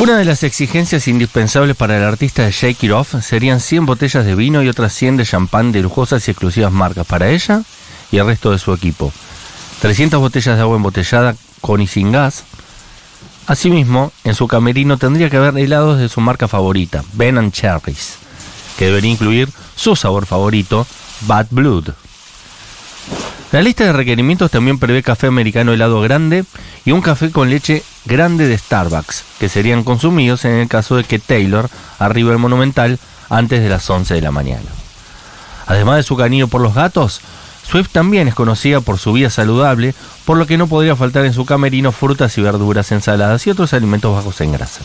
Una de las exigencias indispensables para el artista de Shake It Off serían 100 botellas de vino y otras 100 de champán de lujosas y exclusivas marcas para ella y el resto de su equipo. 300 botellas de agua embotellada con y sin gas. Asimismo, en su camerino tendría que haber helados de su marca favorita, Ben and Cherries, que debería incluir su sabor favorito, Bad Blood. La lista de requerimientos también prevé café americano helado grande y un café con leche grande de Starbucks, que serían consumidos en el caso de que Taylor arribe al Monumental antes de las 11 de la mañana. Además de su cariño por los gatos, Swift también es conocida por su vida saludable, por lo que no podría faltar en su camerino frutas y verduras, ensaladas y otros alimentos bajos en grasa.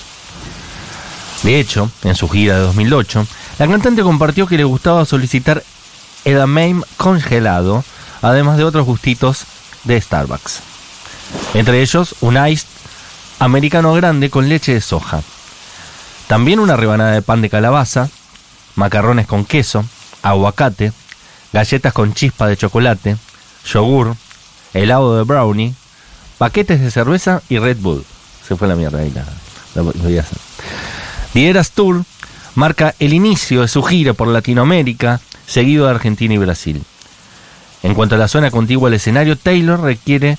De hecho, en su gira de 2008, la cantante compartió que le gustaba solicitar edamame congelado, además de otros gustitos de Starbucks. Entre ellos, un iced americano grande con leche de soja. También una rebanada de pan de calabaza, macarrones con queso, aguacate, galletas con chispa de chocolate, yogur, helado de brownie, paquetes de cerveza y Red Bull. Se fue la mierda ahí la, Tour marca el inicio de su gira por Latinoamérica, seguido de Argentina y Brasil. En cuanto a la zona contigua al escenario, Taylor requiere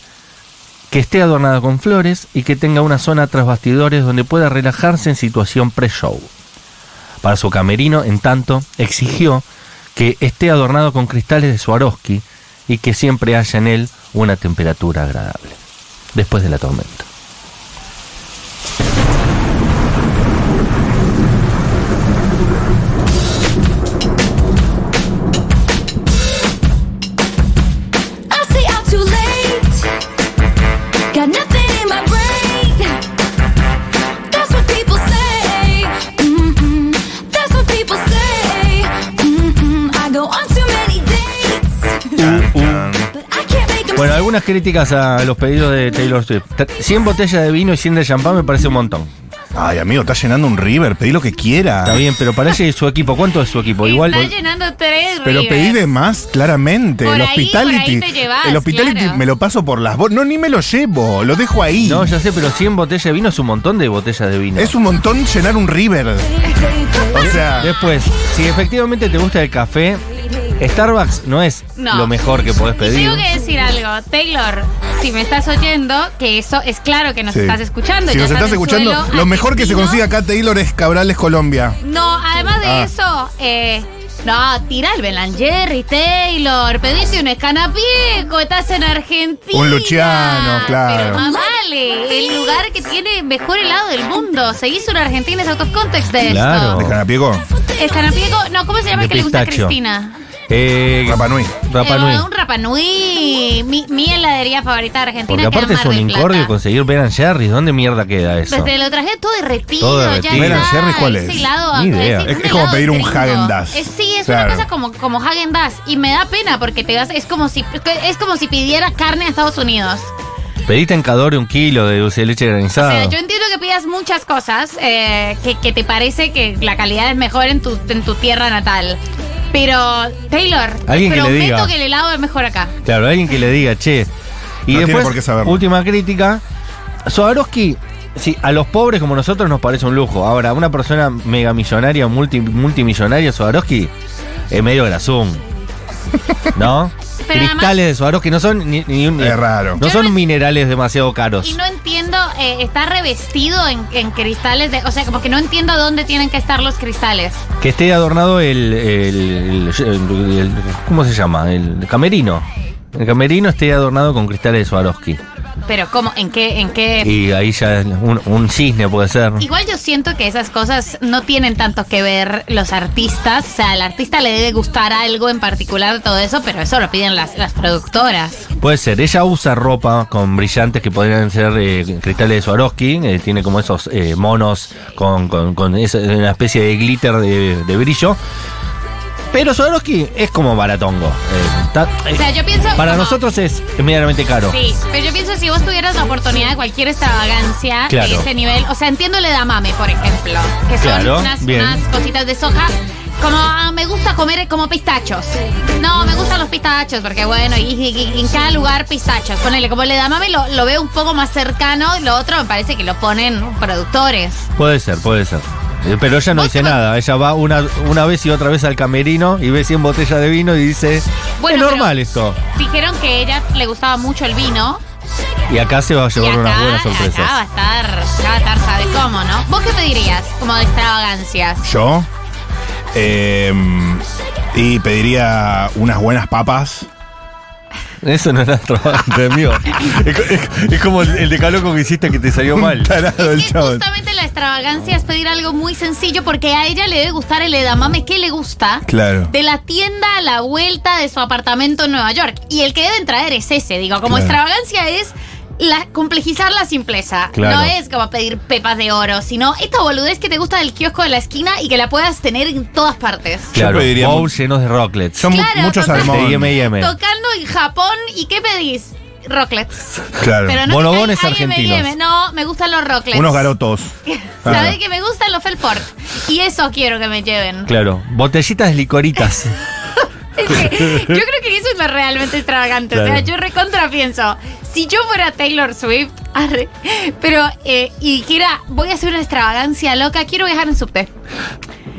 que esté adornada con flores y que tenga una zona tras bastidores donde pueda relajarse en situación pre-show. Para su camerino, en tanto, exigió que esté adornado con cristales de Swarovski y que siempre haya en él una temperatura agradable. Después de la tormenta. Algunas críticas a los pedidos de Taylor Swift. 100 botellas de vino y 100 de champán me parece un montón. Ay, amigo, está llenando un River, pedí lo que quiera. Está bien, pero para ella y su equipo, ¿cuánto es su equipo? Igual. Está llenando tres Pero River. pedí de más, claramente. Por el ahí, hospitality. por ahí te llevas, el hospitality claro. me lo paso por las No, ni me lo llevo, lo dejo ahí. No, ya sé, pero 100 botellas de vino es un montón de botellas de vino. Es un montón llenar un River. O sea, Después, si efectivamente te gusta el café, Starbucks no es No. lo mejor que podés Y pedir. tengo que decir algo, Taylor, si me estás oyendo, que eso es claro que nos sí. estás escuchando. Si ya nos estás en escuchando, suelo lo mejor que se argentino. consigue acá, Taylor, es Cabrales, Colombia. No, además de Ah. eso, eh, no, tira el Belanger Taylor, pediste un escanapieco, estás en Argentina. Un Luciano, claro. Pero más vale, el lugar que tiene mejor helado del mundo. Seguís un Argentina es out of context de Claro. ¿De esto. Canapiego? Escanapiego, no, ¿cómo se llama De el que le gusta a pistacho. Cristina? Eh, Rapa Nui. Rapa Eh, Nui. un Rapa Nui. Mi, mi heladería favorita de Argentina. Porque aparte es un incordio conseguir Ben Jerry's. ¿Dónde mierda queda eso? Desde lo traje todo derretido, Todo ya derretido. está. Ben Jerry's, ¿cuál es? helado, Ni idea. Es- es como pedir un gringo. Häagen-Dazs. Es- Sí, es Claro. una cosa como, como Hagen Dazs y me da pena porque te vas, es como si es como si pidieras carne a Estados Unidos. Pediste en Cadore un kilo de dulce de leche O granizado. sea, yo entiendo que pidas muchas cosas eh, que, que te parece que la calidad es mejor en tu, en tu tierra natal. Pero, Taylor, Alguien que le prometo diga. que el helado es mejor acá. Claro, alguien que le diga, che. Y No tiene después, por qué saberlo. última crítica. Swarovski, sí, a los pobres como nosotros nos parece un lujo. Ahora, una persona mega millonaria, multi, multimillonaria, Swarovski, es medio grasón. ¿No? Pero Cristales de Swarovski no son ni, ni un- Es raro. No Yo son no- minerales demasiado caros. Y no entiendo, eh, está revestido en, cristales de. O sea, como que no entiendo dónde tienen que estar los cristales. Que esté adornado el- el- ¿Cómo se llama? El camerino. El camerino esté adornado con cristales de Swarovski. Pero, ¿cómo? ¿En qué? ¿En qué? Y ahí ya un, un cisne puede ser. Igual yo siento que esas cosas no tienen tanto que ver los artistas. O sea, al artista le debe gustar algo en particular de todo eso, pero eso lo piden las, las productoras. Puede ser. Ella usa ropa con brillantes que podrían ser eh, cristales de Swarovski. eh, tiene como esos eh, monos con, con- con esa- una especie de glitter de, de brillo. Pero Swarovski es como baratongo. eh, está- eh, O sea, yo pienso. para como- nosotros es medianamente caro. Sí, pero yo pienso si vos tuvieras la oportunidad de cualquier extravagancia Claro. de ese nivel, o sea, entiendo el edamame, por ejemplo, que son Claro, unas, cositas de soja como ah, me gusta comer como pistachos. No, me gustan los pistachos, porque bueno, y, y- y en cada lugar pistachos. Ponele, como le da mami, lo, lo veo un poco más cercano, y lo otro me parece que lo ponen productores. Puede ser, puede ser. Eh, Pero ella no dice nada. Ella va una, una vez y otra vez al camerino y ve 100 botellas de vino y dice: Bueno, Es normal esto. Dijeron que a ella le gustaba mucho el vino. Y acá se va a llevar acá, unas buenas acá va a sorpresas. estar, acá va a estar, ¿sabe cómo, no? ¿Vos qué pedirías como de extravagancias? Yo. eh, y pediría unas buenas papas. Eso no era extravagante, amigo. Es, es- es como el, el decaloco que hiciste que te salió mal. Tarado el Es que justamente la extravagancia es pedir algo muy sencillo porque a ella le debe gustar el edamame que le gusta. Claro. De la tienda a la vuelta de su apartamento en Nueva York. Y el que deben traer es ese, digo, como Claro. extravagancia es la, complejizar la simpleza. Claro. No es como pedir pepas de oro, sino esta boludez que te gusta del kiosco de la esquina y que la puedas tener en todas partes. Yo Claro, pediría bowls llenos de rocklets. Son Claro, muchos salmón. Tocando en Japón, ¿y qué pedís? Rocklets. Claro. Pero no Bonobones hay- argentinos. No, me gustan los rocklets. Unos garotos. ¿Sabes Claro. que me gustan los Felport? Y eso quiero que me lleven. Claro, botellitas de licoritas. Es que yo creo que eso es lo realmente extravagante. O sea, yo recontra pienso, si yo fuera Taylor Swift, arre, pero eh, y dijera, voy a hacer una extravagancia loca, quiero viajar en subte.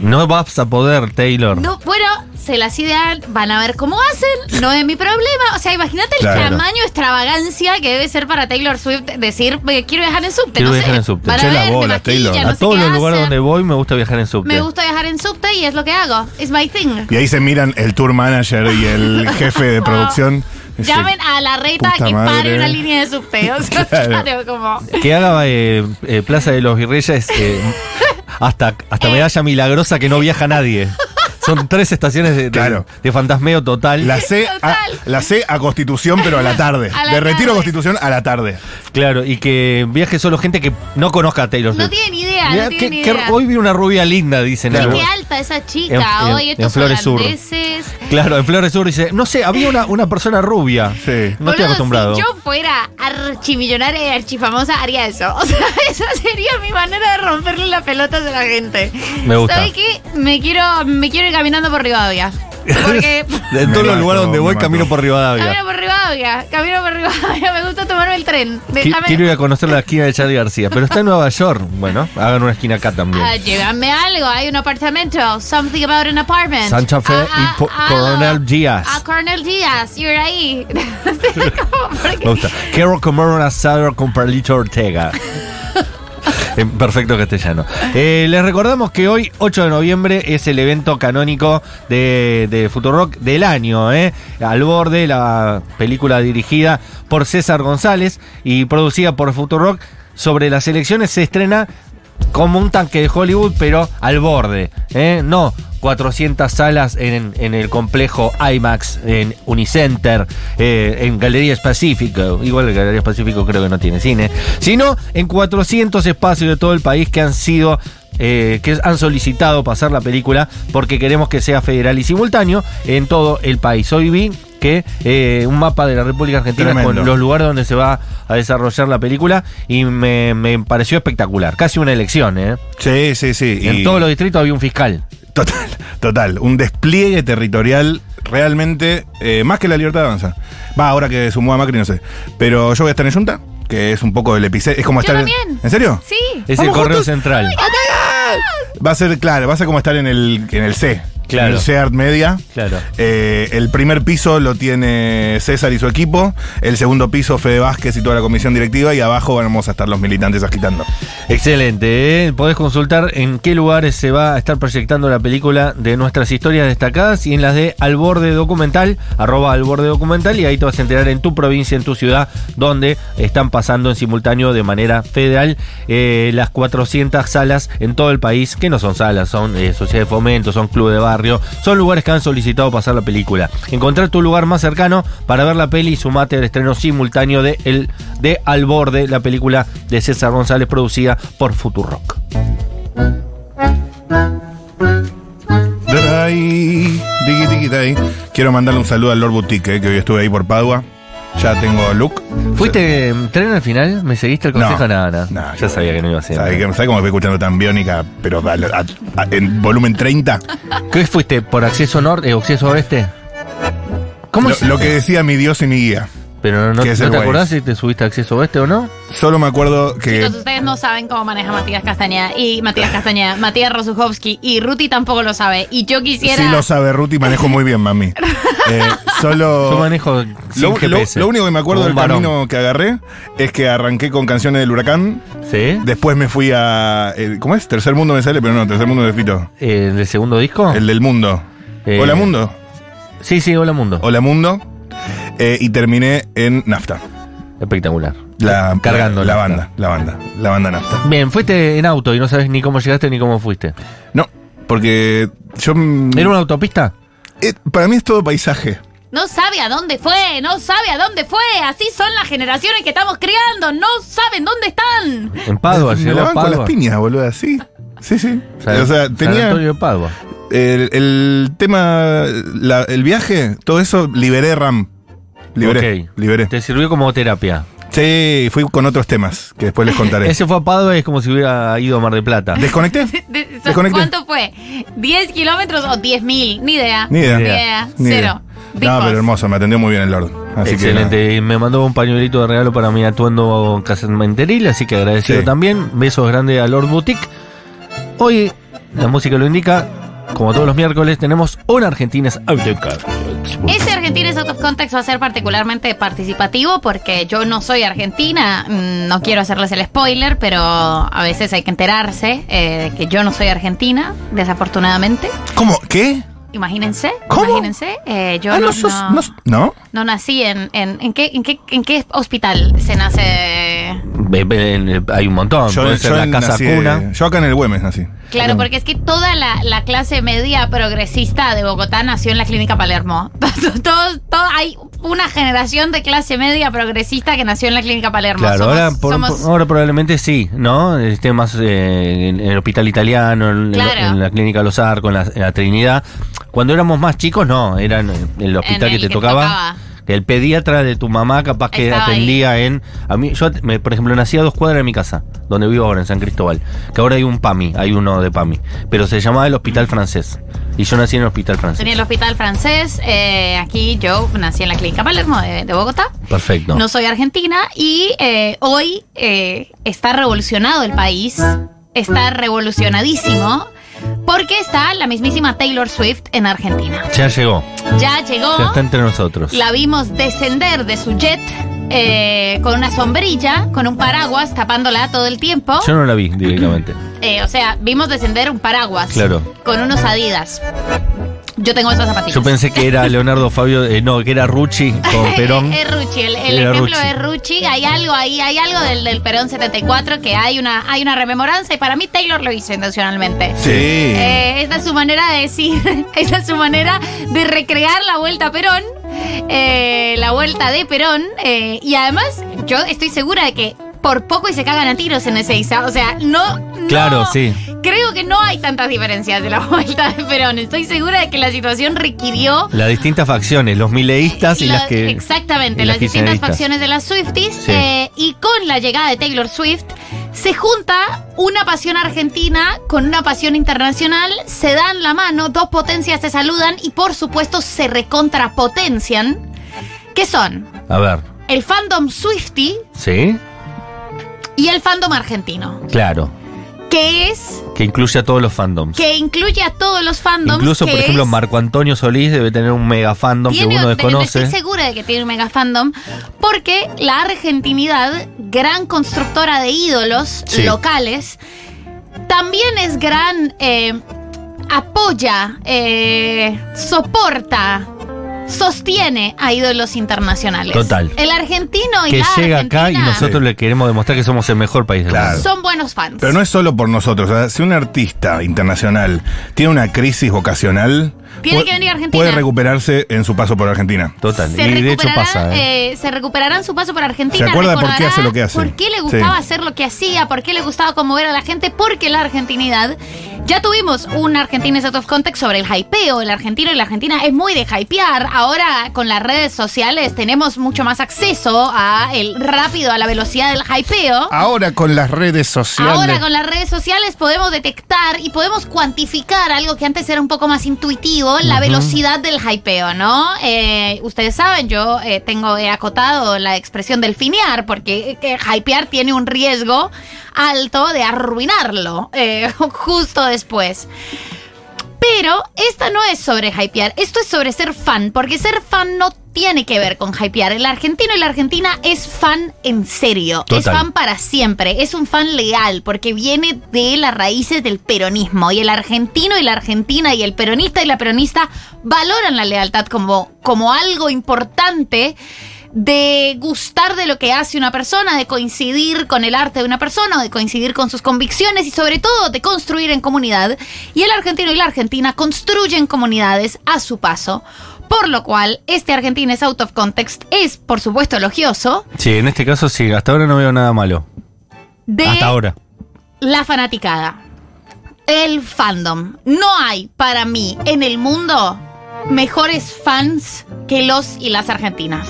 No vas a poder, Taylor. No, bueno, se las idean, van a ver cómo hacen, no es mi problema. O sea, imagínate el Claro. tamaño extravagancia que debe ser para Taylor Swift decir, "Eh, quiero viajar en subte. Quiero no viajar sé, en subte. Van a Eché la ver, bola, me maquillan, Taylor. no a sé todos qué los lugares hacen. donde voy me gusta viajar en subte. Me gusta viajar en subte y es lo que hago. Es my thing. Y ahí se miran el tour manager y el jefe de producción. Dice, Llamen a la reta Puta que madre. pare una línea de subte. O sea, Claro. claro, como. Que haga eh, eh, Plaza de los Virreyes eh, hasta, hasta Eh. medalla milagrosa que no viaja nadie. Son tres estaciones de, de- Claro. de fantasmeo total. La C, a, Total. la C a Constitución, pero a la tarde. A la de retiro a tarde. Constitución a la tarde. Claro, y que viaje solo gente que no conozca a Taylor No Swift. tienen idea, Mirá, no tienen que- que idea. hoy vi una rubia linda, dicen. Qué algo. qué alta esa chica, En- en- hoy en estos Flores Sur. holandeses. Claro, en Flores Sur dice, no sé, había una, una persona rubia. Sí. No estoy Boludo, acostumbrado. Si yo fuera archimillonaria y archifamosa, haría eso. O sea, esa sería mi manera de romperle las pelotas a la gente. Me gusta. ¿Sabes qué? Me quiero, me quiero ir caminando por Rivadavia. Porque. En todos Me los lugares donde voy camino por Rivadavia. Camino por Rivadavia, camino por Rivadavia, me gusta tomarme el tren. Déjame. Quiero ir a conocer la esquina de Charlie García, pero está en Nueva York. Bueno, hagan una esquina acá también. Ah, llévame algo, hay un apartamento. Something about an apartment. Santa Fe Ah, y ah, ah, Coronel Díaz. Ah, Coronel Díaz, you're ahí. Me gusta. Quiero comer un asado con Perlito Ortega. En perfecto castellano. Eh, les recordamos que hoy, 8 de noviembre, es el evento canónico de, de Futurock del año. ¿eh? Al borde, la película dirigida por César González y producida por Futurock sobre las elecciones se estrena como un tanque de Hollywood, pero al borde. ¿eh? No 400 salas en, en el complejo IMAX, en Unicenter, eh, en Galerías Pacífico. Igual el Galerías Pacífico creo que no tiene cine. Sino en 400 espacios de todo el país que han sido eh, que han solicitado pasar la película porque queremos que sea federal y simultáneo en todo el país. Hoy vi que eh, un mapa de la República Argentina Tremendo. con los lugares donde se va a desarrollar la película y me, me pareció espectacular. Casi una elección, ¿eh? Sí, sí, sí. En y- todos los distritos había un fiscal. Total, total. Un despliegue territorial realmente eh, más que la libertad de avanza. Va, ahora que sumó a Macri, no sé. Pero yo voy a estar en Junta, que es un poco el epicentro. Es como Yo estar. en- también. ¿En serio? Sí. Es el correo juntos. central. Va a ser, claro, va a ser como estar en el, en el C. Claro. En el C Art Media. Claro. Eh, el primer piso lo tiene César y su equipo. El segundo piso, Fede Vázquez y toda la comisión directiva. Y abajo vamos a estar los militantes agitando. Excelente, ¿eh? podés consultar en qué lugares se va a estar proyectando la película de nuestras historias destacadas y en las de Al Borde Documental, arroba Al Borde Documental, y ahí te vas a enterar en tu provincia, en tu ciudad, donde están pasando en simultáneo de manera federal eh, las 400 salas en todo el país, que no son salas, son eh, sociedades de fomento, son clubes de son lugares que han solicitado pasar la película. Encontrar tu lugar más cercano para ver la peli y sumate al estreno simultáneo de, el, de Al Borde, la película de César González producida por Futurock. Quiero mandarle un saludo al Lord Boutique, eh, que hoy estuve ahí por Padua. Ya tengo look. ¿Fuiste mm, tren al final? ¿Me seguiste el consejo? Nada, nada. No, ya yo- sabía que no iba a ser. ¿Sabes cómo estoy escuchando tan biónica, pero a- a- a- en volumen 30? ¿Qué fuiste? ¿Por acceso norte o acceso oeste? ¿Cómo Lo, lo que decía mi Dios y mi guía. Pero no, ¿no el te Waze. acordás si te subiste a acceso oeste o no? Solo me acuerdo que. Chicos, ustedes no saben cómo maneja Matías Castañeda y Matías Castañeda, Matías Rosuchowski y Ruti tampoco lo sabe. Y yo quisiera. Sí lo sabe Ruti, manejo muy bien, mami. Eh, solo. Yo manejo sin Lo, lo- GPS. lo único que me acuerdo del varón. camino que agarré es que arranqué con canciones del huracán. ¿Sí? Después me fui a. eh, ¿Cómo es? Tercer mundo me sale, pero no, tercer mundo de Fito. Eh, ¿Del segundo disco? El del mundo. Eh, Hola Mundo. Sí, sí, Hola Mundo. Hola Mundo. Eh, y terminé en Nafta. Espectacular. La, Cargando la, banda. La banda. La banda Nafta. Bien, fuiste en auto y no sabes ni cómo llegaste ni cómo fuiste. No, porque yo. ¿Era una autopista? eh, para mí es todo paisaje. No sabe a dónde fue, no sabe a dónde fue. Así son las generaciones que estamos criando. No saben dónde están. En Padua, me llegó la a van con Padua. las piñas, boludo, así. Sí, sí. O sea, San tenía. Antonio de Padua. El, el tema, la- el viaje, todo eso, liberé RAM. Liberé, Ok. liberé. Te sirvió como terapia. Sí, fui con otros temas que después les contaré. Ese fue a Padua y es como si hubiera ido a Mar del Plata. ¿Desconecté? De- Desconecté. ¿Cuánto fue? ¿10 kilómetros o 10 mil? Ni idea. Ni idea. Ni idea. Ni idea. Cero. No, pero hermoso, me atendió muy bien el Lord. Así Excelente. Y me mandó un pañuelito de regalo para mi atuendo casamenteril, así que agradecido Sí. también. Besos grandes a Lord Boutique. Hoy, la música lo indica, como todos los miércoles, tenemos un Argentines Autocar. Ese Argentines Out of Context va a ser particularmente participativo porque yo no soy argentina, mm, no quiero hacerles el spoiler, pero a veces hay que enterarse eh, de que yo no soy argentina, desafortunadamente. ¿Cómo? ¿Qué? Imagínense, ¿Cómo? imagínense, eh, yo Ah, no, no, sos- no- no- nací en, en, en qué, en, qué, ¿en qué hospital se nace? Hay un montón. Puede ser la casa nací, cuna. yo acá en el Güemes nací. Claro, porque es que toda la, la clase media progresista de Bogotá nació en la clínica Palermo. Todo, todo- hay una generación de clase media progresista que nació en la clínica Palermo. Claro, Somos- ahora, por- somos- por- ahora probablemente sí, ¿no? Esté más eh, en, el hospital italiano, en, en Claro. en la clínica Los Arcos, en la, en la Trinidad. Cuando éramos más chicos, no, era en el hospital que te que tocaba. tocaba. El pediatra de tu mamá capaz que Estaba ahí. atendía en... A mí, yo, me- por ejemplo, nací a dos cuadras de mi casa, donde vivo ahora, en San Cristóbal. Que ahora hay un PAMI, hay uno de PAMI. Pero se llamaba el Hospital Francés. Y yo nací en el Hospital Francés. Tenía el hospital francés. eh, aquí yo nací en la clínica Palermo de, de Bogotá. Perfecto. No soy argentina y eh, hoy eh, está revolucionado el país. Está revolucionadísimo porque está la mismísima Taylor Swift en Argentina. Ya llegó, Ya llegó. ya está entre nosotros. La vimos descender de su jet eh, con una sombrilla, con un paraguas tapándola todo el tiempo. Yo no la vi directamente. Eh, o sea, vimos descender un paraguas Claro. con unos Adidas. Yo tengo esas zapatillas. Yo pensé que era Leonardo Fabio, eh, no, que era Rucci con Perón. es Rucci, el, el ejemplo Rucci. es Rucci. Hay algo ahí, hay algo del, del Perón 74 que hay una, hay una rememoranza y para mí Taylor lo hizo intencionalmente. Sí. Eh, esa es su manera de decir, esa es su manera de recrear la vuelta a Perón, eh, la vuelta de Perón. eh, y además, yo estoy segura de que por poco y se cagan a tiros en ese Isa. O sea, no, no- Claro, sí. Creo que no hay tantas diferencias de la vuelta de Perón. Estoy segura de que la situación requirió Las distintas facciones, los mileístas y la- las que. Exactamente, las distintas facciones de las Swifties. Sí. eh, y con la llegada de Taylor Swift se junta una pasión argentina con una pasión internacional, se dan la mano, dos potencias se saludan y por supuesto se recontrapotencian. ¿Qué son? A ver, El fandom Swiftie ¿sí? Y el fandom argentino. Claro. Que es. Que incluye a todos los fandoms. Que incluye a todos los fandoms. Incluso, por ejemplo, es- Marco Antonio Solís debe tener un mega fandom que uno de- desconoce. Estoy segura de que tiene un mega fandom. Porque la argentinidad, gran constructora de ídolos Sí. locales, también es gran. eh, apoya, eh, soporta, sostiene a ídolos internacionales. Total. El argentino y Que la llega acá y argentina nosotros le queremos demostrar que somos el mejor país del Claro. mundo. son buenos fans. Pero no es solo por nosotros. o sea, si un artista internacional tiene una crisis vocacional, Tiene que venir a Argentina. puede recuperarse en su paso por Argentina. Total. se Y de hecho recuperará, pasa. ¿eh? eh, se recuperarán su paso por Argentina. Se acuerda por qué hace lo que hace. Por qué le gustaba Sí. hacer lo que hacía, por qué le gustaba conmover a la gente, porque la argentinidad Ya tuvimos un Argentines Out of Context sobre el hypeo. El argentino y la argentina es muy de hypear. Ahora con las redes sociales tenemos mucho más acceso a el rápido, a la velocidad del hypeo. Ahora con las redes sociales. Ahora con las redes sociales podemos detectar y podemos cuantificar algo que antes era un poco más intuitivo, la velocidad del hypeo, ¿no? Eh, ustedes saben, yo eh, tengo he acotado la expresión del finear, porque eh, que hypear tiene un riesgo alto de arruinarlo eh, justo después. Pero esta no es sobre hypear, esto es sobre ser fan, porque ser fan no tiene que ver con hypear. El argentino y la argentina es fan en serio, es fan para siempre, es un fan leal, porque viene de las raíces del peronismo. Y el argentino y la argentina y el peronista y la peronista valoran la lealtad como, como algo importante de gustar de lo que hace una persona, de coincidir con el arte de una persona, de coincidir con sus convicciones y sobre todo de construir en comunidad. Y el argentino y la argentina construyen comunidades a su paso. Por lo cual, este Argentines Out of Context es, por supuesto, elogioso Sí, en este caso sí, hasta ahora no veo nada malo. de Hasta ahora. la fanaticada. El fandom. No hay para mí en el mundo mejores fans que los y las argentinas.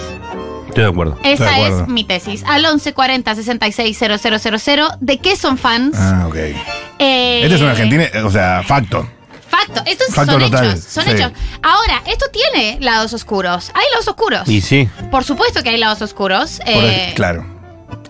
Estoy de acuerdo. De Esa acuerdo. es mi tesis. Al 1140 660000. ¿De qué son fans? Ah, ok. Eh, Este es un argentino, eh, o sea, facto. Facto. Estos Facto son total, hechos. Son sí. hechos. Ahora, esto tiene lados oscuros. Hay lados oscuros. Y sí, Por supuesto que hay lados oscuros. Por Eh, el- claro.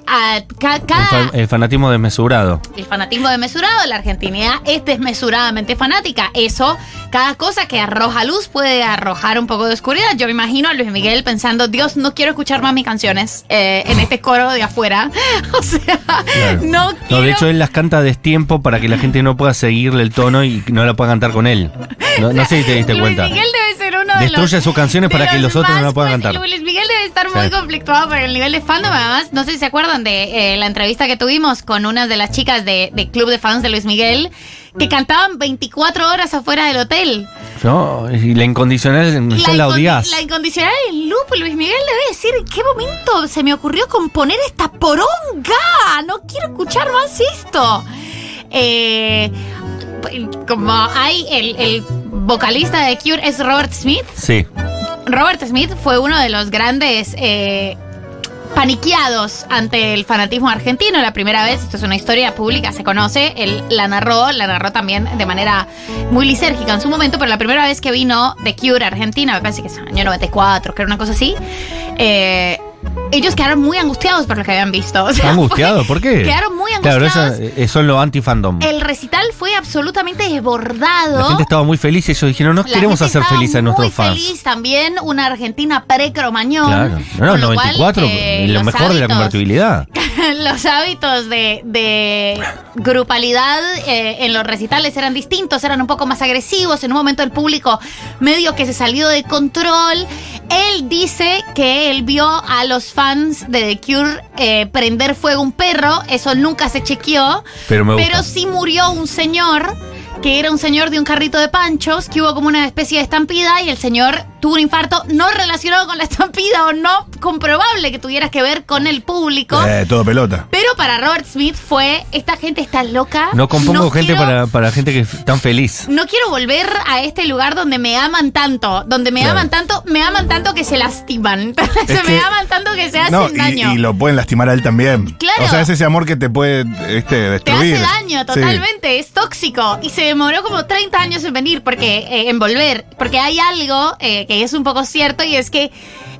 A- ca- el, fanatismo desmesurado. el fanatismo desmesurado, la argentinidad es desmesuradamente fanática. Eso, cada cosa que arroja luz puede arrojar un poco de oscuridad. Yo me imagino a Luis Miguel pensando, Dios, no quiero escuchar más mis canciones eh, en este coro de afuera. O sea, Claro. no quiero... No, de hecho, él las canta a destiempo para que la gente no pueda seguirle el tono y no la pueda cantar con él. No, no sé si te diste Luis cuenta. Miguel debe ser de Destruye los- sus canciones para que los otros no la puedan pues, cantar. Luis Miguel debe estar muy conflictuado por el nivel de fandom. Además, no sé si se acuerdan de eh, la entrevista que tuvimos con una de las chicas de, de Club de Fans de Luis Miguel que cantaban 24 horas afuera del hotel. No, y la incondicional la incondi- odias. la incondicional en loop, Luis Miguel debe decir qué momento se me ocurrió componer esta poronga. No quiero escuchar más esto. Eh, como hay el, el vocalista de Cure es Robert Smith. Sí. Robert Smith fue uno de los grandes eh, paniqueados ante el fanatismo argentino. La primera vez, esto es una historia pública, se conoce, él la narró, la narró también de manera muy lisérgica en su momento, pero la primera vez que vino de Cure a Argentina, me parece que es el año 94, que era una cosa así, eh, ellos quedaron muy angustiados por lo que habían visto. O sea, ¿Angustiado? ¿Por qué? Quedaron muy Claro, eso, angustiados. eh, son los anti-fandom. El recital fue absolutamente desbordado. La gente estaba muy feliz y ellos dijeron, no La queremos hacer feliz a nuestros muy fans. feliz también, una Argentina pre-cromañón. Claro. No, con lo cual, 94, eh, lo mejor de la convertibilidad. los hábitos de, de grupalidad eh, en los recitales eran distintos, eran un poco más agresivos. En un momento el público medio que se salió de control. Él dice que él vio a los fans de The Cure eh, prender fuego a un perro. Eso nunca se chequeó. Pero me gusta. sí murió un señor que era un señor de un carrito de panchos, que hubo como una especie de estampida y el señor tuvo un infarto no relacionado con la estampida o no comprobable que tuvieras que ver con el público. Eh, todo pelota. Pero para Robert Smith fue, esta gente está loca. No compongo no gente quiero- para, para gente que es tan feliz. No quiero volver a este lugar donde me aman tanto, donde me Claro. aman tanto, me aman tanto que se lastiman. se Es me aman tanto que se hacen No, y, daño. y lo pueden lastimar a él también. Claro. O sea, es ese amor que te puede este, Te destruir. hace daño Sí. totalmente, es tóxico. Y se demoró como 30 años en venir, porque eh, en volver. Porque hay algo eh, que es un poco cierto y es que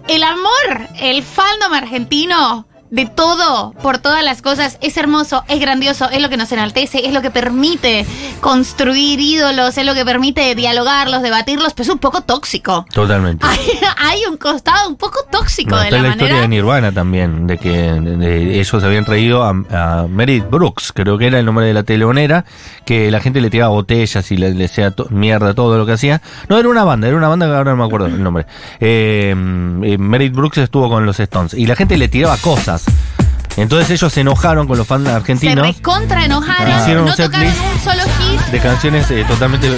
el amor, el fandom argentino de todo, por todas las cosas, es hermoso, es grandioso, es lo que nos enaltece, es lo que permite construir ídolos, es lo que permite dialogarlos, debatirlos, pero es un poco tóxico. Totalmente. Hay, hay un costado un poco tóxico No, de la la manera. historia de Nirvana también, de que de- de- ellos habían traído a, a Meredith Brooks, creo que era el nombre de la teleonera, que la gente le tiraba botellas y le, le hacía to- mierda todo lo que hacía. No, era una banda, era una banda que ahora no me acuerdo el nombre. Eh, eh, Meredith Brooks estuvo con los Stones y la gente le tiraba cosas. más. Entonces ellos se enojaron con los fans Se argentinos recontra enojaron, Hicieron un no tocaron un solo hit. de canciones eh, totalmente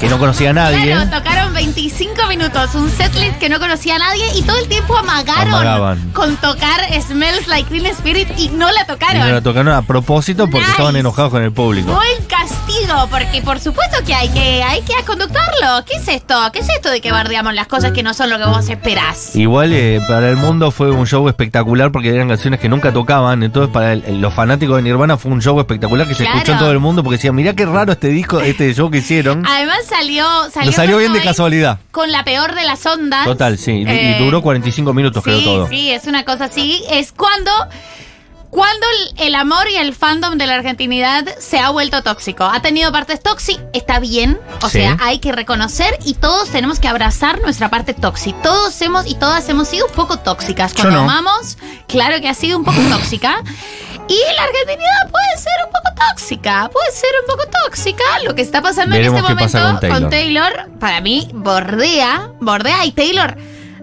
que no conocía a nadie. Claro, tocaron 25 minutos, un setlist que no conocía a nadie y todo el tiempo amagaron Amagaban. con tocar Smells Like Teen Spirit y no la Y tocaron. no la tocaron a propósito porque Nice. estaban enojados con el público. Buen castigo porque por supuesto que hay que, hay que conductarlo. ¿Qué es esto? ¿Qué es esto de que bardeamos las cosas que no son lo que vos esperás? Igual eh, para el mundo fue un show espectacular porque eran canciones que nunca tocaban. Entonces para el- los fanáticos de Nirvana fue un show espectacular que se escuchó en todo el mundo porque decían, mirá qué raro este disco, este show que hicieron. Además salió, salió, bien de casualidad. Con la peor de las ondas. Total, sí. Y- Eh, y duró 45 minutos creo Sí, todo. sí, es una cosa así. Es cuando, cuando el, el amor y el fandom de la argentinidad se ha vuelto tóxico. Ha tenido partes tóxicas, está bien. O Sí. sea, hay que reconocer y todos tenemos que abrazar nuestra parte tóxica. Todos hemos y todas hemos sido un poco tóxicas. Yo Cuando no. amamos, claro que ha sido un poco tóxica. Y la argentinidad puede ser un poco tóxica, puede ser un poco tóxica. Lo que está pasando Veremos en qué este pasa momento con Taylor. Taylor, para mí, bordea, bordea y Taylor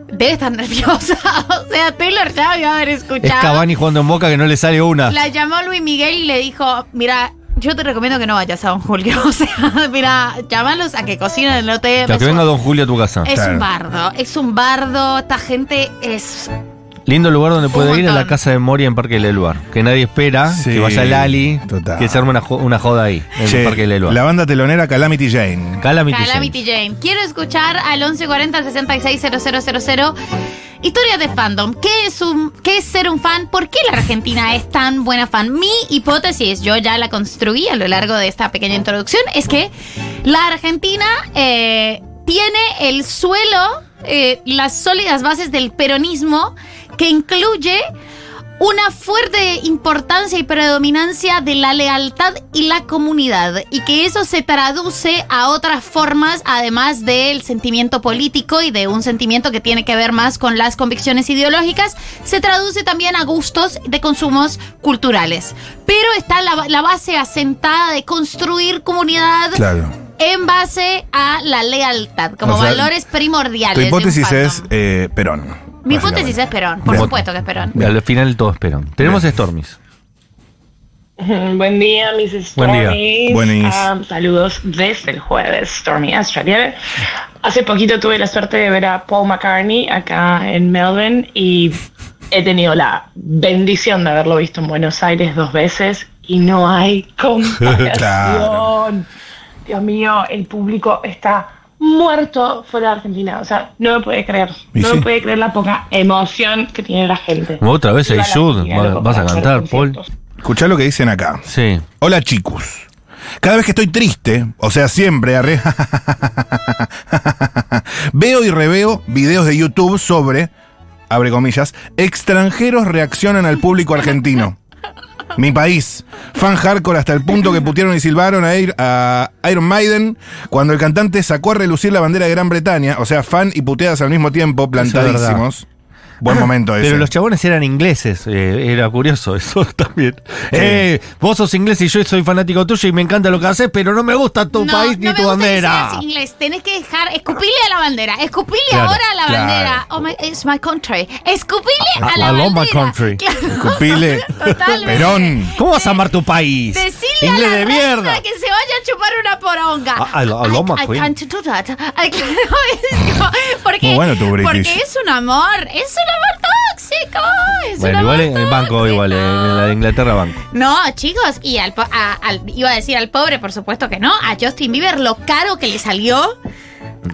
debe estar nerviosa. o sea, Taylor ya debió haber Es escuchado. Cavani jugando en Boca que no le sale una. La llamó Luis Miguel y le dijo, mira, yo te recomiendo que no vayas a Don Julio. O sea, mira, llámalos a que cocinen en el hotel. O sea, que Es venga Don Julio a tu casa. Es Claro. un bardo, es un bardo. Esta gente es. Lindo lugar donde puede ir a la casa de Moria en Parque del Eluar. Que nadie espera, Sí, que vaya Lali, total. que se arme una, jo- una joda ahí, en Che, el Parque del Eluar. la banda telonera Calamity Jane. Calamity, Calamity Jane. Jane. Quiero escuchar al 1140 660000. Historia de fandom. ¿Qué es, un, ¿Qué es ser un fan? ¿Por qué la Argentina es tan buena fan? Mi hipótesis, yo ya la construí a lo largo de esta pequeña introducción, es que la Argentina eh, tiene el suelo, eh, las sólidas bases del peronismo que incluye una fuerte importancia y predominancia de la lealtad y la comunidad y que eso se traduce a otras formas además del sentimiento político y de un sentimiento que tiene que ver más con las convicciones ideológicas, se traduce también a gustos de consumos culturales. Pero está la, la base asentada de construir comunidad Claro. en base a la lealtad, como O sea, valores primordiales. Tu hipótesis es eh, Perón. Mi hipótesis es Perón, por Bien. supuesto que es Perón. Al final todo esperan. Tenemos Stormis. Buen día, mis Buen día. Stormies. Buenis. Ah, saludos desde el jueves, Stormy Australia. Hace poquito tuve la suerte de ver a Paul McCartney acá en Melbourne y he tenido la bendición de haberlo visto en Buenos Aires dos veces y no hay comparación. Claro. Dios mío, el público está muerto fuera de Argentina. O sea, no me puede creer. No sí. me puede creer la poca emoción que tiene la gente. Otra vez Va- loco, ¿Vas a cantar, Paul? Escuchá lo que dicen acá. Sí. Hola chicos. Cada vez que estoy triste, o sea, siempre arre, veo y reveo videos de YouTube sobre, abre comillas, extranjeros reaccionan al público argentino. Mi país. Fan hardcore hasta el punto que putearon y silbaron a, Ir- a Iron Maiden cuando el cantante sacó a relucir la bandera de Gran Bretaña. O sea, fan y puteadas al mismo tiempo, plantadísimos. Buen momento ese. Pero los chabones eran ingleses, eh, era curioso eso también. Eh, vos sos inglés y yo soy fanático tuyo y me encanta lo que haces, pero no me gusta tu No, país ni no me tu gusta que bandera. seas inglés. Tenés que dejar, escupile a la bandera, escupile Claro, ahora a la claro. bandera. Oh my, it's my country. Escupile a la I love my bandera. country. Claro. Escupile. Totalmente. Perón. ¿Cómo vas a amar tu país? Decile Inglés a la de mierda. que se vaya a chupar una poronga. I- I lo- I love my I queen. can't do that. I can't- porque, Muy bueno tu British. porque es un amor, es un amor tóxico. Es Bueno, un igual en banco, tóxico. igual, eh, en la de Inglaterra banco. No, chicos, y al, a- al- iba a decir al pobre, por supuesto que no, a Justin Bieber lo caro que le salió,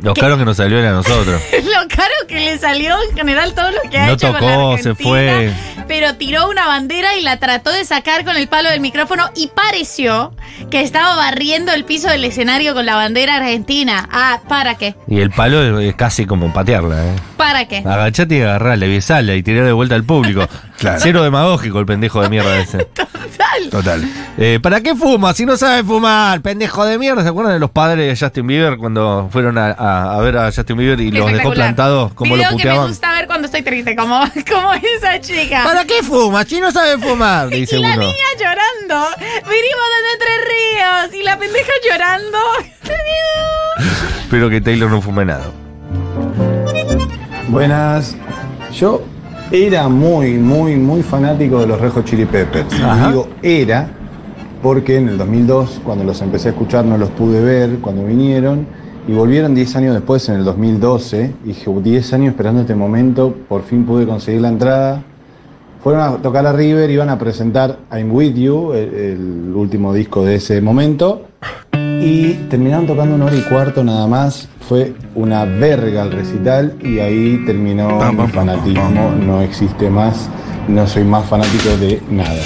Lo caro que nos salió era a nosotros. lo caro que le salió en general todo lo que ha No hecho con tocó, se fue. pero tiró una bandera y la trató de sacar con el palo del micrófono y pareció que estaba barriendo el piso del escenario con la bandera argentina. Ah, ¿para qué? Y el palo es casi como patearla, ¿eh? ¿Para qué? Agachate y agarrarle, besala y tiré de vuelta al público. Claro. Cero demagógico el pendejo de mierda ese. Total. Total. Eh, ¿Para qué fuma? Si no sabe fumar, pendejo de mierda. ¿Se acuerdan de los padres de Justin Bieber cuando fueron a, a- a ver a Justin Bieber y los dejó plantados? ¿Cómo lo Video que me puteaban? gusta ver cuando estoy triste, como, como esa chica. ¿Para qué fuma? Si no sabe fumar, dice y la uno. niña llorando. Venimos de Entre Ríos y la pendeja llorando. Espero que Taylor no fume nada. Buenas. Yo era muy, muy, muy fanático de los Red Hot Chili Peppers. Y Ajá. digo era porque en el 2002, cuando los empecé a escuchar, no los pude ver cuando vinieron. Y volvieron 10 años después, en el 2012. Y dije, 10 años esperando este momento, por fin pude conseguir la entrada. Fueron a tocar a River, iban a presentar I'm With You, el, el último disco de ese momento. Y terminaron tocando una hora y cuarto nada más. Fue una verga el recital y ahí terminó mi fanatismo. No existe más. No soy más fanático de nada.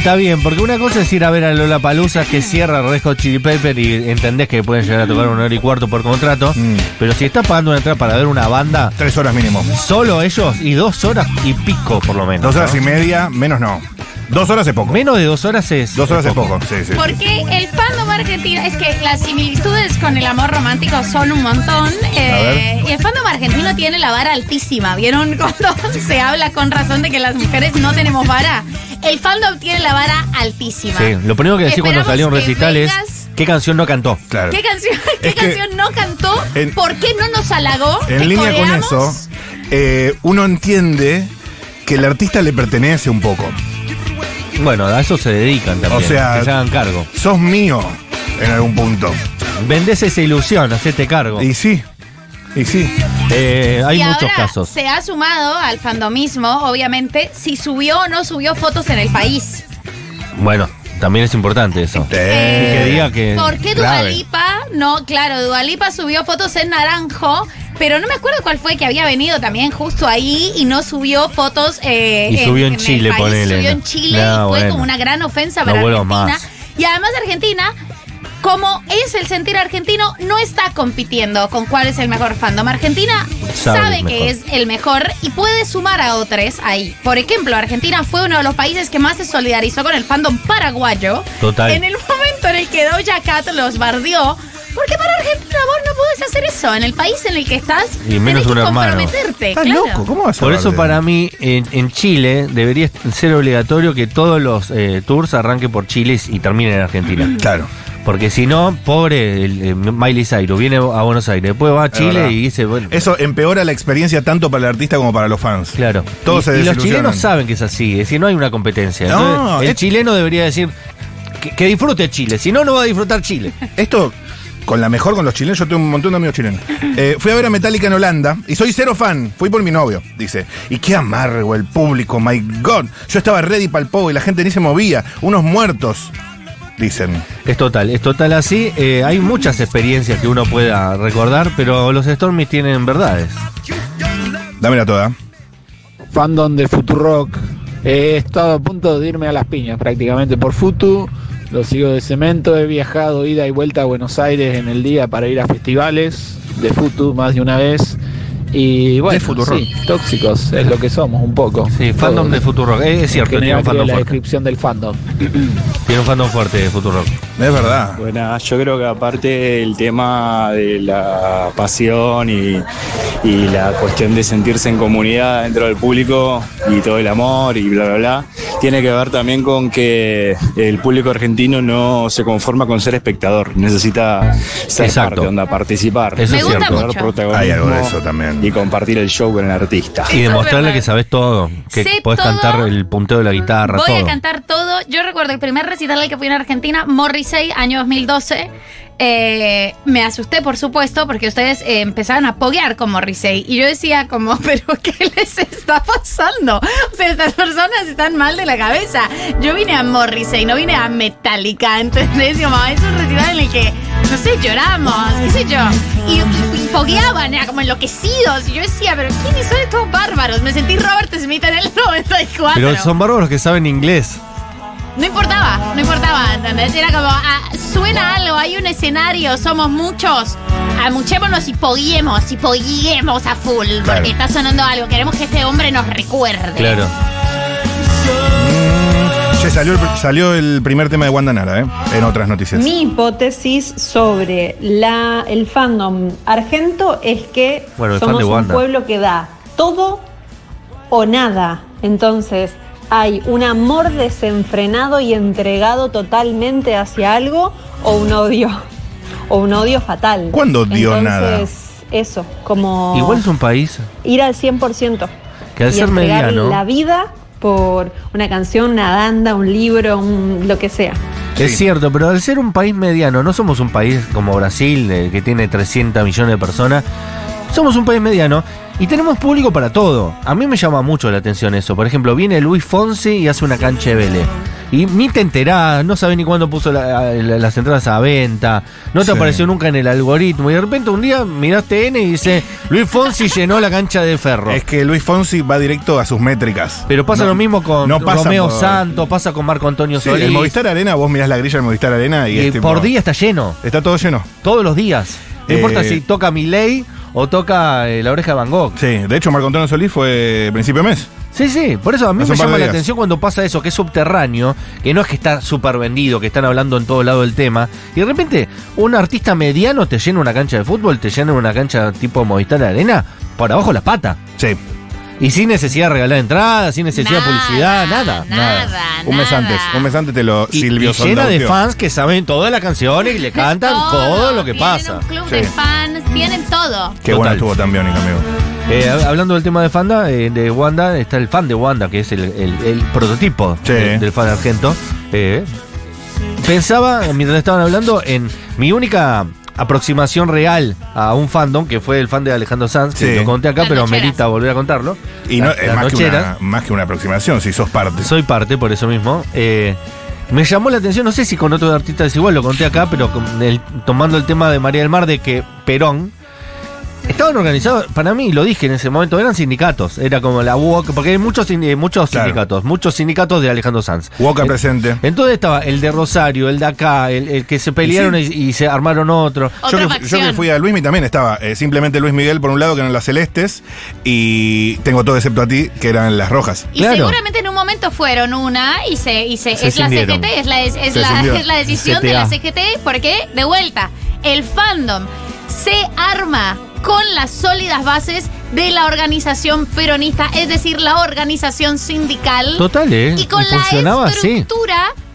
Está bien, porque una cosa es ir a ver a Lola Palusa que cierra Red Hot Chili Pepper y entendés que pueden llegar a tocar una hora y cuarto por contrato. Mm. Pero si estás pagando una entrada para ver una banda, Tres horas mínimo. solo ellos y dos horas y pico por lo menos. Dos horas ¿no? y media, menos no. Dos horas es poco. Menos de dos horas es. Dos horas es poco, sí, sí. Porque el fandom argentino, es que las similitudes con el amor romántico son un montón. eh, y el fandom argentino tiene la vara altísima. ¿Vieron cuando se habla con razón de que las mujeres no tenemos vara? El fandom tiene la vara altísima. Sí, lo primero que decís cuando salió un recital es qué canción no cantó. Claro. ¿Qué canción, qué canción no cantó? En- ¿Por qué no nos halagó? En ¿Te línea con eso, eh, uno entiende que el artista le pertenece un poco. Bueno, a eso se dedican también. O sea- que se hagan cargo. Sos mío en algún punto. Vendés esa ilusión, hacete cargo. Y sí, y sí. Eh, hay y muchos ahora casos. Se ha sumado al fandomismo, obviamente, si subió o no subió fotos en el país. Bueno, también es importante eso. Eh, Y que diga que. ¿Por qué. Dualipa? No, claro, Dualipa subió fotos en naranjo, pero no me acuerdo cuál fue que había venido también justo ahí y no subió fotos. eh, Y subió en Chile, ponele, Subió ¿no? en Chile No, y fue bueno. como una gran ofensa No para vuelvo Argentina. más. Y además Argentina. Como es el sentir argentino, no está compitiendo con cuál es el mejor fandom. Argentina Sabe que es el mejor y puede sumar a otros ahí. Por ejemplo, Argentina fue uno de los países que más se solidarizó con el fandom paraguayo. Total. En el momento en el que Doja Cat los bardeó. Porque para Argentina vos no podés hacer eso. En el país en el que estás, Y menos tenés que hermano. comprometerte. Estás claro. loco, ¿cómo vas a Por eso hablar de- para mí en, en Chile debería ser obligatorio que todos los eh, tours arranquen por Chile y terminen en Argentina. Claro. Porque si no, pobre el, eh, Miley Cyrus, viene a Buenos Aires, después va a Chile y dice, bueno, Eso empeora la experiencia tanto para el artista como para los fans. claro. Todos y, se y los desilusionan. chilenos saben que es así, es decir, no hay una competencia. No, Entonces, el es- chileno debería decir que, que disfrute Chile, si no, no va a disfrutar Chile. Esto, con la mejor con los chilenos, yo tengo un montón de amigos chilenos. Eh, fui a ver a Metallica en Holanda y soy cero fan. Fui por mi novio, dice. Y qué amargo el público, my God. Yo estaba ready para el pogo y la gente ni se movía. Unos muertos, dicen. Es total, es total así. Eh, hay muchas experiencias que uno pueda recordar, pero los Stormies tienen verdades. Dámela toda. fandom de Futurock. He estado a punto de irme a las piñas prácticamente por Futu. Lo sigo de cemento. He viajado ida y vuelta a Buenos Aires en el día para ir a festivales de Futu más de una vez. Y bueno, Futurock. sí, tóxicos es lo que somos un poco. Sí, fandom Todos. de Futurock. Eh, es cierto, En tiene un fandom la fuerte. descripción del fandom. Tiene un fandom fuerte de Futurock. Es verdad. Bueno, yo creo que aparte el tema de la pasión y, y la cuestión de sentirse en comunidad dentro del público y todo el amor y bla, bla, bla, tiene que ver también con que el público argentino no se conforma con ser espectador, necesita ser Exacto. parte, onda, participar. Eso Me es gusta cierto. mucho. Hay algo de eso también. Y compartir el show con el artista. Y demostrarle que sabes todo, que Sé podés todo. cantar el punteo de la guitarra, Voy todo. a cantar todo. Yo recuerdo el primer recital al que fui en Argentina, Morrissey, año 2012. Eh, me asusté, por supuesto, porque ustedes eh, empezaron a poguear con Morrissey. Y yo decía como, ¿pero qué les está pasando? O sea, estas personas están mal de la cabeza. Yo vine a Morrissey, no vine a Metallica, ¿entendés? Como, es un recital en el que, no sé, lloramos, qué sé yo. Y, y- y pogueaban, era como enloquecidos. Y yo decía, ¿pero quiénes son estos bárbaros? Me sentí Robert Smith en el 94. Pero son bárbaros que saben inglés. No importaba, no importaba, ¿entendés? Era como, ah, suena algo, hay un escenario, somos muchos. Amuchémonos y poguiemos, y poguiemos a full, Claro. porque está sonando algo. Queremos que este hombre nos recuerde. Claro. Che, salió el, salió el primer tema de Wanda Nara, ¿eh? En otras noticias. Mi hipótesis sobre la, el fandom argento es que Bueno, el fan somos de un Wanda. pueblo que da todo o nada. Entonces hay un amor desenfrenado y entregado totalmente hacia algo o un odio. O un odio fatal. ¿Cuándo dio Entonces, nada? Eso, como Igual es un país ir al 100%. que al y ser mediano la vida por una canción, una banda, un libro, un, lo que sea. es cierto, pero al ser un país mediano, no somos un país como Brasil eh, que tiene 300 millones de personas. Somos un país mediano y tenemos público para todo. A mí me llama mucho la atención eso. Por ejemplo, viene Luis Fonsi y hace una cancha de Vélez. Y ni te enterás, no sabés ni cuándo puso la- la- las entradas a venta, no te Sí. apareció nunca en el algoritmo. Y de repente un día miraste N y dice, Luis Fonsi llenó la cancha de ferro. Es que Luis Fonsi va directo a sus métricas. Pero pasa No- lo mismo con no Romeo por- Santos, pasa con Marco Antonio Sí, Solís. el Movistar Arena, vos mirás la grilla del Movistar Arena y, Y es tipo- por día está lleno, Está todo lleno. todos los días. No Eh, importa si toca Miley o toca eh, La Oreja de Van Gogh. Sí, de hecho Marco Antonio Solís fue principio de mes. Sí, sí, por eso a mí Hace me llama de la atención cuando pasa eso, que es subterráneo, que no es que está súper vendido, que están hablando en todo lado del tema, y de repente un artista mediano te llena una cancha de fútbol, te llena una cancha tipo Movistar Arena, por abajo la pata. Sí. Y sin necesidad de regalar entradas, sin necesidad de Nada, publicidad, nada. Nada, Un mes nada. antes. Un mes antes te lo Y, Silvio y llena de fans que saben todas las canciones y le cantan todo, lo que tienen pasa. un club Sí. de fans, tienen todo. Qué bueno Total. estuvo tan Biónica, amigo. Eh, hab- hablando del tema de Fanda, eh, de Wanda, está el fan de Wanda, que es el, el- el prototipo Sí. del, del fan argento. Eh, pensaba, mientras estaban hablando, en mi única aproximación real a un fandom, que fue el fan de Alejandro Sanz, que Sí. lo conté acá, Las pero nocheras. merita volver a contarlo. Y no, La- es más que, una, más que una aproximación, si sos parte. Soy parte, por eso mismo. Eh, me llamó la atención, no sé si con otro artista es igual, lo conté acá, pero con el- tomando el tema de María del Mar, de que Perón. Estaban organizados, para mí, lo dije en ese momento, eran sindicatos. Era como la UOC, porque hay muchos, sindi- muchos Claro. sindicatos, muchos sindicatos de Alejandro Sanz. Boca Eh, presente. Entonces estaba el de Rosario, el de acá, el, el que se pelearon y, y se armaron otro. Yo que, yo que fui a Luismi también estaba. eh, simplemente Luis Miguel por un lado, que eran las celestes. Y tengo todo excepto a ti, que eran las rojas. Y Claro. seguramente en un momento fueron una y se, y se, Se es la cindieron. CGT, es la, es, es la, es la decisión de la CGT, porque de vuelta, el fandom se arma con las sólidas bases de la organización peronista, es decir, la organización sindical. Total, ¿eh? Y con Y la así.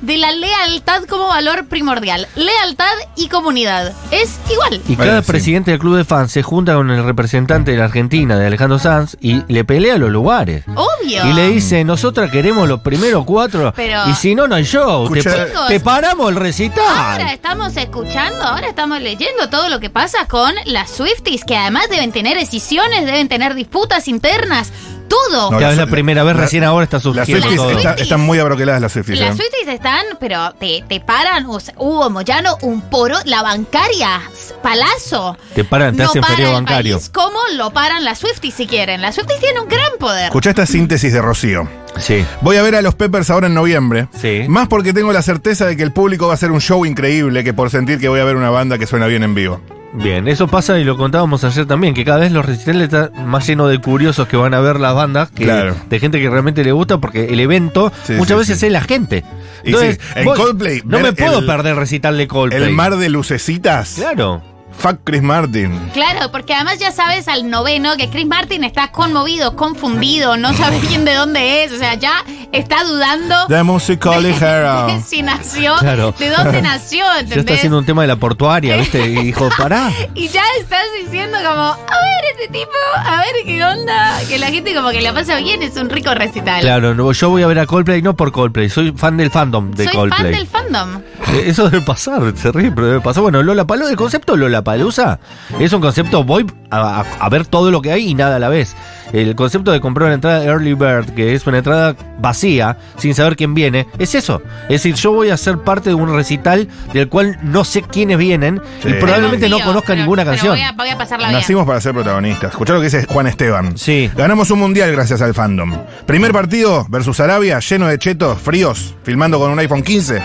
De la lealtad como valor primordial. Lealtad y comunidad. Es igual. Y cada sí. presidente del club de fans se junta con el representante de la Argentina, de Alejandro Sanz, y le pelea los lugares. Obvio. Y le dice, nosotras queremos los primeros cuatro, Pero- y si no, no hay show. Te, Chicos, te paramos el recital. Ahora estamos escuchando, ahora estamos leyendo todo lo que pasa con las Swifties, que además deben tener decisiones, deben tener disputas internas, todo. No, Que las- es la primera vez, recién ahora está Las surgiendo Swifties todo. está- están muy abroqueladas las Swifties. Las ¿eh? Swifties están, pero te, te paran, o sea, Hugo Moyano, un poro, la bancaria, palazo. Te paran, te hacen para bancario. país como lo paran las Swifties si quieren. Las Swifties tienen un gran poder. Escuchá esta síntesis de Rocío. Sí. Voy a ver a los Peppers ahora en noviembre. Sí. Más porque tengo la certeza de que el público va a hacer un show increíble que por sentir que voy a ver una banda que suena bien en vivo. Bien, eso pasa y lo contábamos ayer también, que cada vez los recitales están más llenos de curiosos que van a ver las bandas, que Claro. de gente que realmente le gusta, porque el evento Sí, muchas sí, veces sí. es la gente. Y sí, en Coldplay, no me puedo el- perder recital de Coldplay. El mar de lucecitas. Claro. Fuck Chris Martin. Claro, porque además ya sabes al noveno que Chris Martin está conmovido, confundido, no sabe bien de dónde es, o sea, ya está dudando The Musical Hero. de si nació, Claro. de dónde nació, Ya está haciendo un tema de la portuaria, ¿viste? Y dijo, pará. Y ya estás diciendo como, a ver este tipo, a ver qué onda, que la gente como que la pasa bien, es un rico recital. Claro, no, yo voy a ver a Coldplay no por Coldplay, soy fan del fandom de Soy Coldplay. fan del fandom. Eh, Eso debe pasar, se ríe, pero debe pasar. Bueno, Lola Palo, el concepto Lola Palusa es un concepto, voy a, a- a ver todo lo que hay y nada a la vez. El concepto de comprar una entrada Early Bird, que es una entrada vacía, sin saber quién viene, es eso. Es decir, yo voy a ser parte de un recital del cual no sé quiénes vienen Sí. y probablemente no conozca pero- ninguna pero canción. Voy a, voy a pasarla bien. Nacimos para ser protagonistas. Escuchá lo que dice Juan Esteban. Sí. Ganamos un mundial gracias al fandom. Primer partido versus Arabia, lleno de chetos, fríos, filmando con un iPhone 15.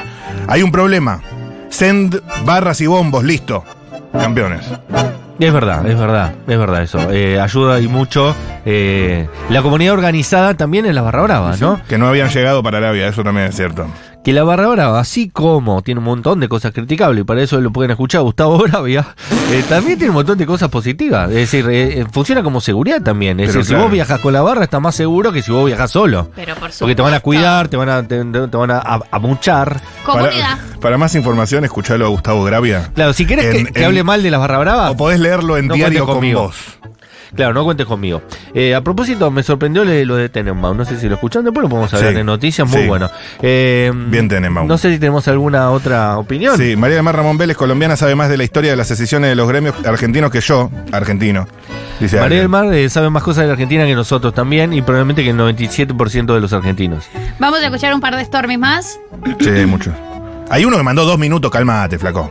Hay un problema. Send barras y bombos, listo. Campeones. Es verdad, es verdad, es verdad eso. Eh, ayuda y mucho. eh, la comunidad organizada también en la Barra Brava, ¿no? Que no habían llegado para Arabia, eso también es cierto. Que la Barra Brava, así como tiene un montón de cosas criticables, y para eso lo pueden escuchar a Gustavo Bravia, eh, también tiene un montón de cosas positivas. Es decir, eh, eh, funciona como seguridad también. Es Pero decir, si vos viajas con la barra, está más seguro que si vos viajas solo. Pero por Porque te van a cuidar, te van a, te, te van a, a- a muchar. Comunidad. Para, para más información, escuchalo a Gustavo Gravia. Claro, si querés En- que, que en- hable mal de la Barra Brava, O podés leerlo en No Diario con conmigo. Vos. Claro, no cuentes conmigo. Eh, a propósito, me sorprendió lo de Tenenbaum. No sé si lo escuchan, después lo podemos hablar Sí. de noticias, muy Sí. bueno. Eh, Bien Tenenbaum. No sé si tenemos alguna otra opinión. Sí, María del Mar Ramón Vélez, colombiana, sabe más de la historia de las decisiones de los gremios argentinos que yo, argentino. Dice María alguien. del Mar eh, sabe más cosas de la Argentina que nosotros también y probablemente que el 97% de los argentinos. Vamos a escuchar un par de Stormies más. Sí, muchos. Hay uno que mandó dos minutos, cálmate, flaco.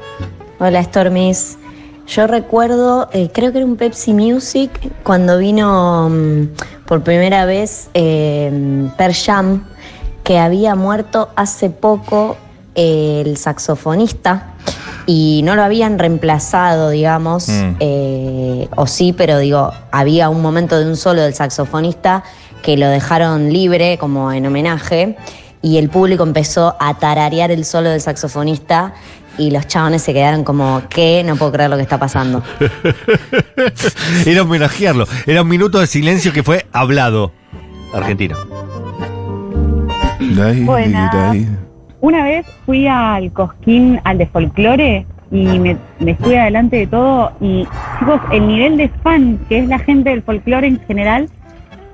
Hola Stormis. Yo recuerdo, eh, creo que era un Pepsi Music, cuando vino mm, por primera vez eh, Per Jam, que había muerto hace poco eh, el saxofonista y no lo habían reemplazado, digamos, Mm. eh, o sí, pero digo, había un momento de un solo del saxofonista que lo dejaron libre como en homenaje y el público empezó a tararear el solo del saxofonista y los chabones se quedaron como, ¿qué? No puedo creer lo que está pasando. Era homenajearlo. Era un minuto de silencio que fue hablado. Argentina. Buenas. Una vez fui al Cosquín, al de folclore, y me, me estuve adelante de todo. Y chicos, el nivel de fan que es la gente del folclore en general,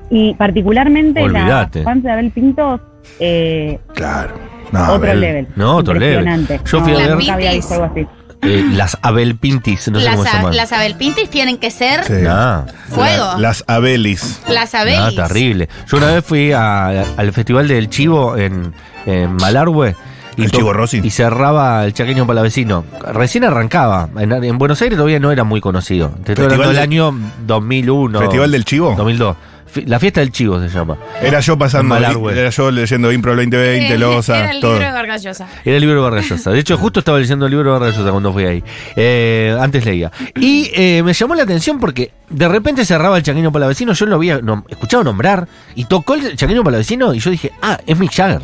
y particularmente las fans de Abel Pintos, eh, claro. Otro level. No, otro level. Yo fui No, a ver había visto algo así. eh, las Abel Pintis, no sé las, cómo se a- llaman. las Abelpintis tienen que ser Sí. Nah. fuego. La- las Abelis. las No, Abelis. terrible. Yo una vez fui a- al Festival del Chivo en, en Malargüe. Y El Chivo Rossi. Y cerraba el chaqueño palavecino. Recién arrancaba. En, en Buenos Aires todavía no era muy conocido. Te estoy hablando del año 2001. ¿Festival del Chivo? 2002. La fiesta del Chivo se llama. Era yo pasando, era yo leyendo Impro 2020, Eh, Loza, Era el todo. libro de Vargas Llosa. Era el libro de Vargas Llosa. De hecho, justo estaba leyendo el libro de Vargas Llosa cuando fui ahí. Eh, antes leía. Y eh, me llamó la atención porque de repente cerraba el Chaqueño Palavecino. Yo lo había nom- escuchado nombrar y tocó el Chaqueño Palavecino y yo dije, ah, es Mick Jagger.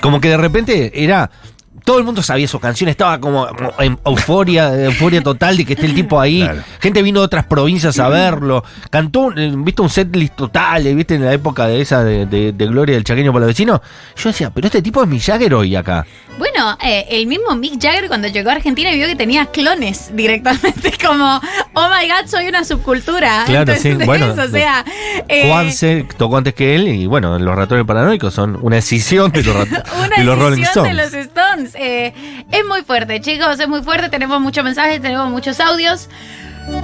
Como que de repente era. Todo el mundo sabía su canción, estaba como en euforia, euforia total de que esté el tipo ahí. Gente vino de otras provincias a verlo. Cantó, eh, viste, un setlist total, eh, viste, en la época de esa de, de- de Gloria del Chaqueño Palavecino. Yo decía, pero este tipo es Mick Jagger hoy acá. Bueno, eh, el mismo Mick Jagger cuando llegó a Argentina vio que tenía clones directamente, como, oh my god, soy una subcultura. Claro, sí, bueno, O sea, eh, tocó antes que él y bueno, los ratones paranoicos son una escisión de los, una de los Rolling Stones. de los Stones. Eh, es muy fuerte, chicos, es muy fuerte. Tenemos muchos mensajes, tenemos muchos audios.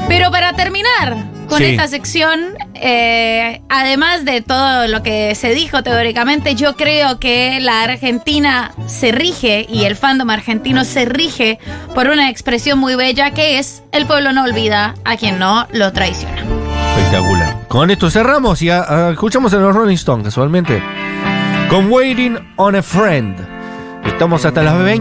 Pero para terminar con Sí. esta sección, eh, además de todo lo que se dijo teóricamente, yo creo que la Argentina se rige y el fandom argentino se rige por una expresión muy bella que es el pueblo no olvida a quien no lo traiciona. Espectacular. Con esto cerramos y a- a- escuchamos a los Rolling Stones casualmente. Con Waiting on a Friend. Estamos hasta las 20.